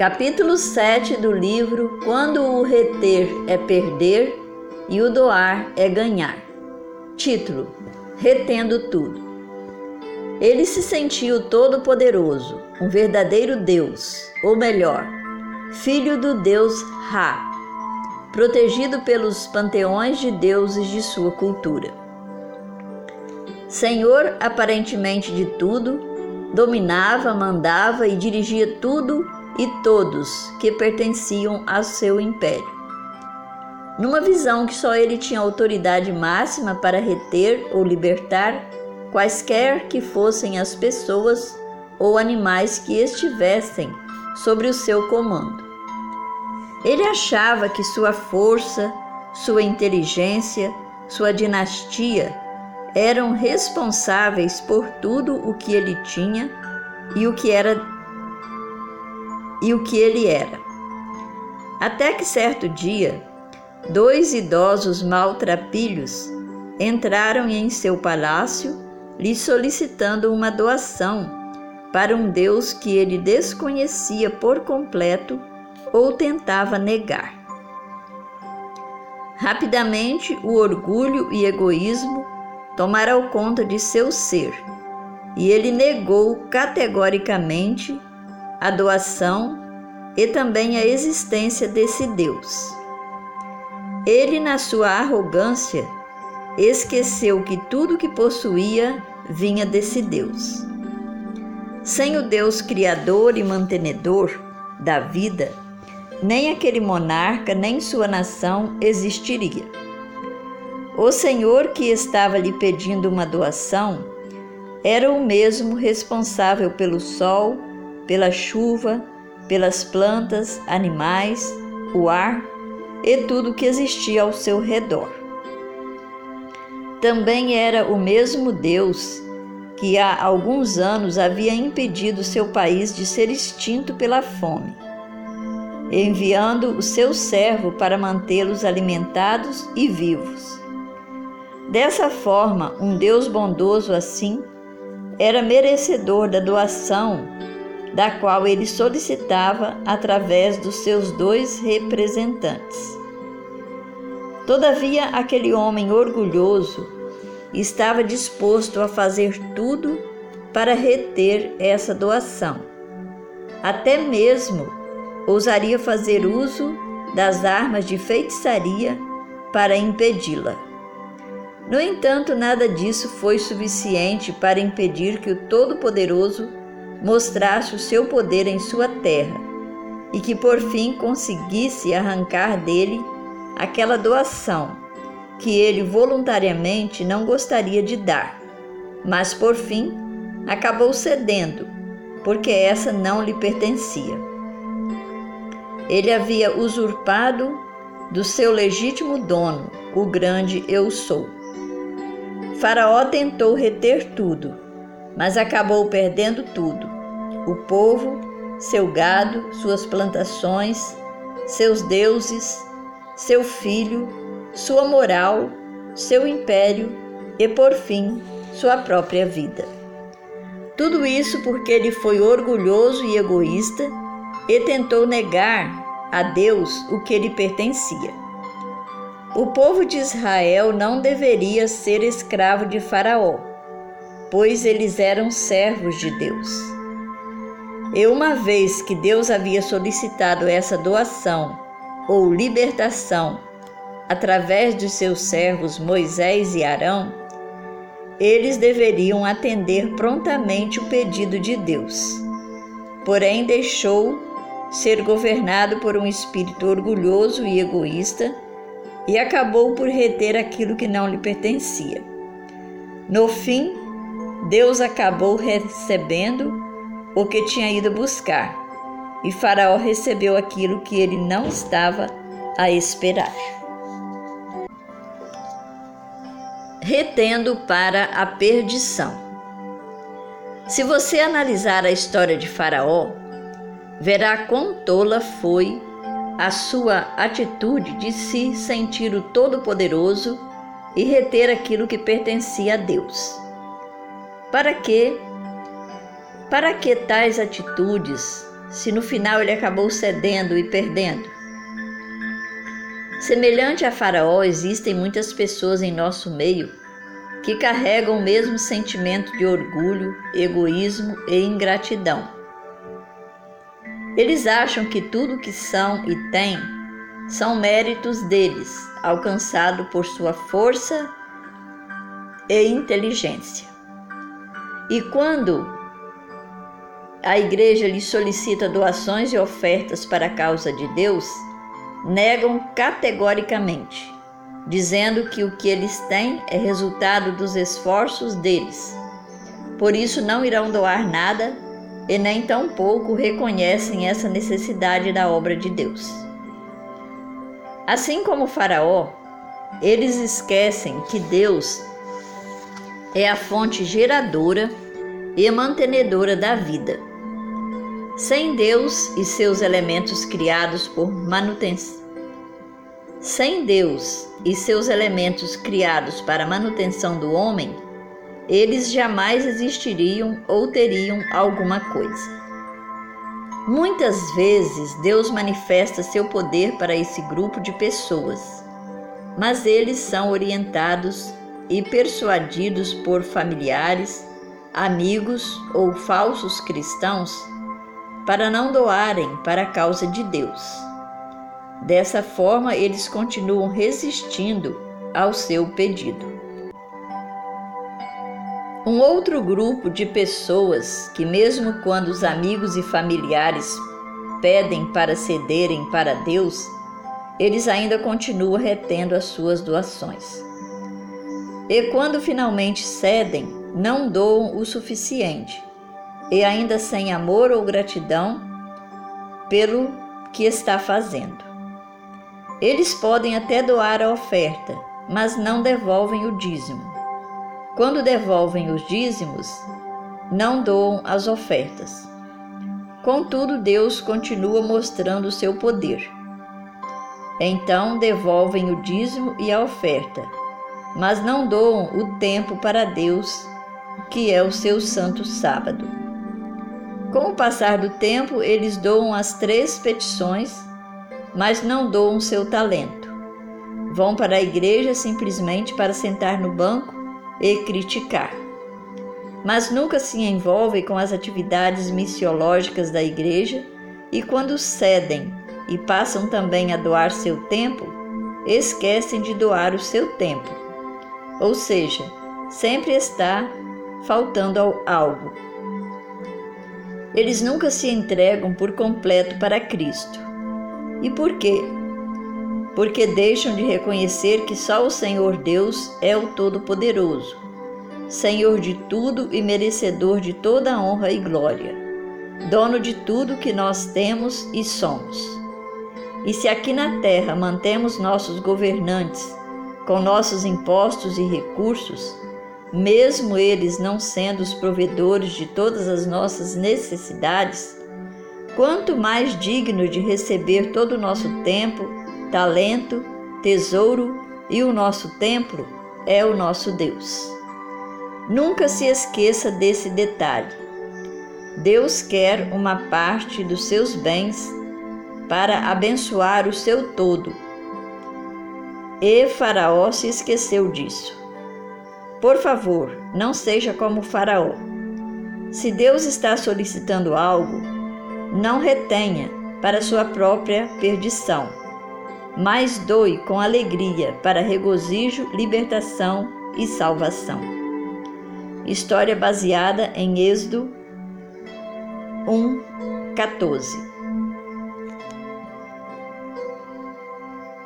Capítulo 7 do livro Quando o reter é perder e o doar é ganhar. Título: Retendo tudo. Ele se sentiu todo-poderoso, um verdadeiro Deus, ou melhor, filho do Deus Ra, protegido pelos panteões de deuses de sua cultura. Senhor aparentemente de tudo, dominava, mandava e dirigia tudo e todos que pertenciam ao seu império. Numa visão que só ele tinha autoridade máxima para reter ou libertar quaisquer que fossem as pessoas ou animais que estivessem sobre o seu comando. Ele achava que sua força, sua inteligência, sua dinastia eram responsáveis por tudo o que ele tinha e o que era e o que ele era. Até que certo dia, dois idosos maltrapilhos entraram em seu palácio lhe solicitando uma doação para um Deus que ele desconhecia por completo ou tentava negar. Rapidamente, o orgulho e egoísmo tomaram conta de seu ser e ele negou categoricamente a doação e também a existência desse Deus. Ele, na sua arrogância, esqueceu que tudo que possuía vinha desse Deus. Sem o Deus criador e mantenedor da vida, nem aquele monarca nem sua nação existiria. O Senhor que estava lhe pedindo uma doação era o mesmo responsável pelo sol, pela chuva, pelas plantas, animais, o ar e tudo que existia ao seu redor. Também era o mesmo Deus que há alguns anos havia impedido seu país de ser extinto pela fome, enviando o seu servo para mantê-los alimentados e vivos. Dessa forma, um Deus bondoso assim era merecedor da doação da qual ele solicitava através dos seus dois representantes. Todavia, aquele homem orgulhoso estava disposto a fazer tudo para reter essa doação. Até mesmo ousaria fazer uso das armas de feitiçaria para impedi-la. No entanto, nada disso foi suficiente para impedir que o Todo-Poderoso mostrasse o seu poder em sua terra e que por fim conseguisse arrancar dele aquela doação que ele voluntariamente não gostaria de dar, mas por fim acabou cedendo, porque essa não lhe pertencia. Ele havia usurpado do seu legítimo dono, o grande Eu Sou. Faraó tentou reter tudo, mas acabou perdendo tudo: o povo, seu gado, suas plantações, seus deuses, seu filho, sua moral, seu império e, por fim, sua própria vida. Tudo isso porque ele foi orgulhoso e egoísta e tentou negar a Deus o que lhe pertencia. O povo de Israel não deveria ser escravo de Faraó, pois eles eram servos de Deus. E uma vez que Deus havia solicitado essa doação ou libertação através de seus servos Moisés e Arão, eles deveriam atender prontamente o pedido de Deus. Porém, deixou ser governado por um espírito orgulhoso e egoísta e acabou por reter aquilo que não lhe pertencia. No fim, Deus acabou recebendo o que tinha ido buscar, e Faraó recebeu aquilo que ele não estava a esperar. retendo para a perdição. Se você analisar a história de Faraó, verá quão tola foi a sua atitude de se sentir o Todo-Poderoso e reter aquilo que pertencia a Deus. Para que para que tais atitudes se no final ele acabou cedendo e perdendo? Semelhante a Faraó, existem muitas pessoas em nosso meio que carregam o mesmo sentimento de orgulho, egoísmo e ingratidão. Eles acham que tudo que são e têm são méritos deles, alcançado por sua força e inteligência. E quando a igreja lhe solicita doações e ofertas para a causa de Deus, negam categoricamente, dizendo que o que eles têm é resultado dos esforços deles. Por isso não irão doar nada e nem tampouco reconhecem essa necessidade da obra de Deus. Assim como o Faraó, eles esquecem que Deus é a fonte geradora e mantenedora da vida. Sem Deus e seus elementos criados por manutenção. Sem Deus e seus elementos criados para manutenção do homem, eles jamais existiriam ou teriam alguma coisa. Muitas vezes Deus manifesta seu poder para esse grupo de pessoas, mas eles são orientados e persuadidos por familiares, amigos ou falsos cristãos para não doarem para a causa de Deus. Dessa forma, eles continuam resistindo ao seu pedido. Um outro grupo de pessoas que, mesmo quando os amigos e familiares pedem para cederem para Deus, eles ainda continuam retendo as suas doações. E quando finalmente cedem, não doam o suficiente, e ainda sem amor ou gratidão pelo que está fazendo. Eles podem até doar a oferta, mas não devolvem o dízimo. Quando devolvem os dízimos, não doam as ofertas. Contudo, Deus continua mostrando o seu poder. Então devolvem o dízimo e a oferta, mas não doam o tempo para Deus, que é o seu santo sábado. Com o passar do tempo, eles doam as três petições, mas não doam seu talento. Vão para a igreja simplesmente para sentar no banco e criticar. Mas nunca se envolvem com as atividades missiológicas da igreja e, quando cedem e passam também a doar seu tempo, esquecem de doar o seu tempo. Ou seja, sempre está faltando algo. Eles nunca se entregam por completo para Cristo. E por quê? porque deixam de reconhecer que só o Senhor Deus é o Todo-Poderoso, Senhor de tudo e merecedor de toda honra e glória, dono de tudo que nós temos e somos. E se aqui na terra mantemos nossos governantes com nossos impostos e recursos, mesmo eles não sendo os provedores de todas as nossas necessidades, quanto mais digno de receber todo o nosso tempo, talento, tesouro e o nosso templo é o nosso Deus. Nunca se esqueça desse detalhe. Deus quer uma parte dos seus bens para abençoar o seu todo. E Faraó se esqueceu disso. Por favor, não seja como Faraó. Se Deus está solicitando algo, não retenha para sua própria perdição mas doe com alegria para regozijo, libertação e salvação. História baseada em Êxodo 1, 14.